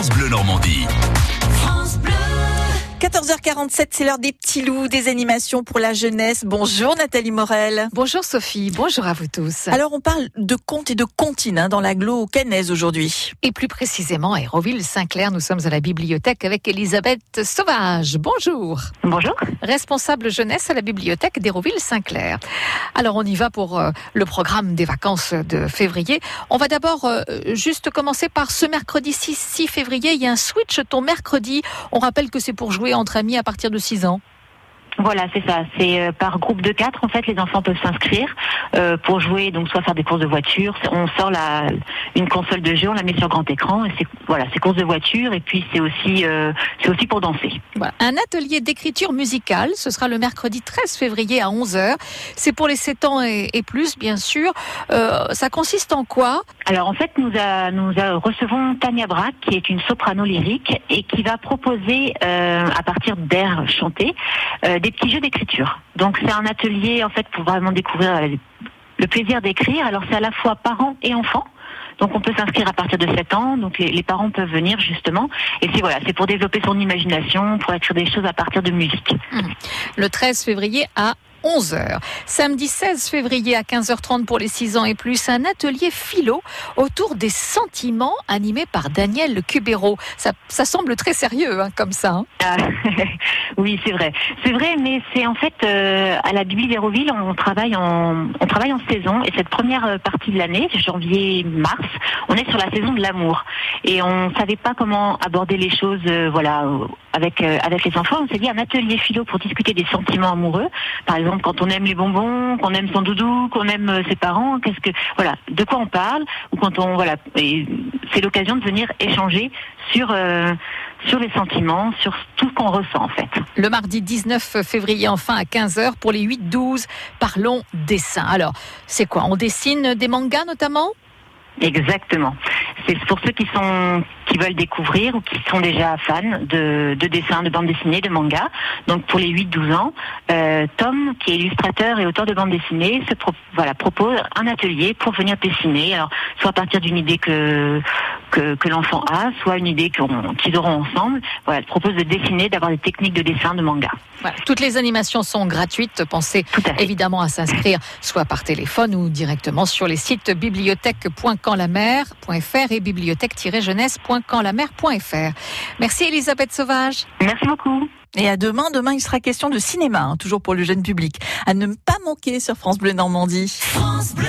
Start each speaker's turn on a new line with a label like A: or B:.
A: France Bleu Normandie.
B: 14h47, c'est l'heure des petits loups, des animations pour la jeunesse. Bonjour Nathalie Morel.
C: Bonjour Sophie, bonjour à vous tous.
B: Alors on parle de contes et de comptines hein, dans l'agglo canaise aujourd'hui.
C: Et plus précisément à Héroville-Saint-Clair, nous sommes à la bibliothèque avec Elisabeth Sauvage. Bonjour.
D: Bonjour.
C: Responsable jeunesse à la bibliothèque d'Héroville-Saint-Clair. Alors on y va pour euh, le programme des vacances de février. On va d'abord euh, juste commencer par ce mercredi 6, 6 février. Il y a un switch ton mercredi. On rappelle que c'est pour jouer entre amis à partir de 6 ans.
D: Voilà, c'est ça. C'est euh, par groupe de quatre. En fait, les enfants peuvent s'inscrire euh, pour jouer, donc soit faire des courses de voiture. On sort la, une console de jeu, on la met sur grand écran. Et c'est voilà, c'est courses de voiture. Et puis c'est aussi, euh, c'est aussi pour danser.
C: Voilà. Un atelier d'écriture musicale. Ce sera le mercredi 13 février à 11 h C'est pour les 7 ans et, et plus, bien sûr. Ça consiste en quoi?
D: Alors en fait, nous, a, nous a, recevons Tania Braque, qui est une soprano lyrique et qui va proposer à partir d'airs chantés euh, des petits jeux d'écriture. Donc c'est un atelier en fait pour vraiment découvrir euh, le plaisir d'écrire. Alors c'est à la fois parents et enfants. Donc on peut s'inscrire à partir de 7 ans, donc les, les parents peuvent venir justement. Et c'est voilà, c'est pour développer son imagination, pour écrire des choses à partir de musique.
C: Le 13 février à 11h. Samedi 16 février à 15h30 pour les 6 ans et plus, un atelier philo autour des sentiments animé par Daniel Cubero. Ça, ça semble très sérieux hein, comme ça. Hein.
D: Ah, oui, c'est vrai. C'est vrai, mais c'est en fait euh, à la Bibliothèque d'Hérouville, on travaille en on travaille en saison et cette première euh, partie de l'année, janvier-mars, on est sur la saison de l'amour et on savait pas comment aborder les choses, euh, voilà, avec avec les enfants. On s'est dit un atelier philo pour discuter des sentiments amoureux, par exemple quand on aime les bonbons, qu'on aime son doudou, qu'on aime euh, ses parents, qu'est-ce que voilà, de quoi on parle ou quand on voilà, et c'est l'occasion de venir échanger sur euh, sur les sentiments, sur tout ce qu'on ressent en fait.
C: Le mardi 19 février enfin à 15h pour les 8-12, parlons dessin. Alors, c'est quoi? On dessine des mangas notamment?
D: Exactement. C'est pour ceux qui sont qui veulent découvrir ou qui sont déjà fans de, de dessins, de bande dessinée, de manga. Donc pour les 8-12 ans, euh, Tom, qui est illustrateur et auteur de bande dessinée, se pro voilà, propose un atelier pour venir dessiner. Alors soit à partir d'une idée que que, que l'enfant a, soit une idée qu'ils auront ensemble. Voilà, il propose de dessiner, d'avoir des techniques de dessin de manga.
C: Voilà. Toutes les animations sont gratuites. Pensez
D: à
C: évidemment à s'inscrire soit par téléphone ou directement sur les sites bibliothèque.canlamer.fr et bibliothèque-jeunesse.canlamer.fr. Merci Elisabeth Sauvage.
D: Merci beaucoup.
B: Et à demain, demain il sera question de cinéma, hein, toujours pour le jeune public. À ne pas manquer sur France Bleu Normandie. France Bleu.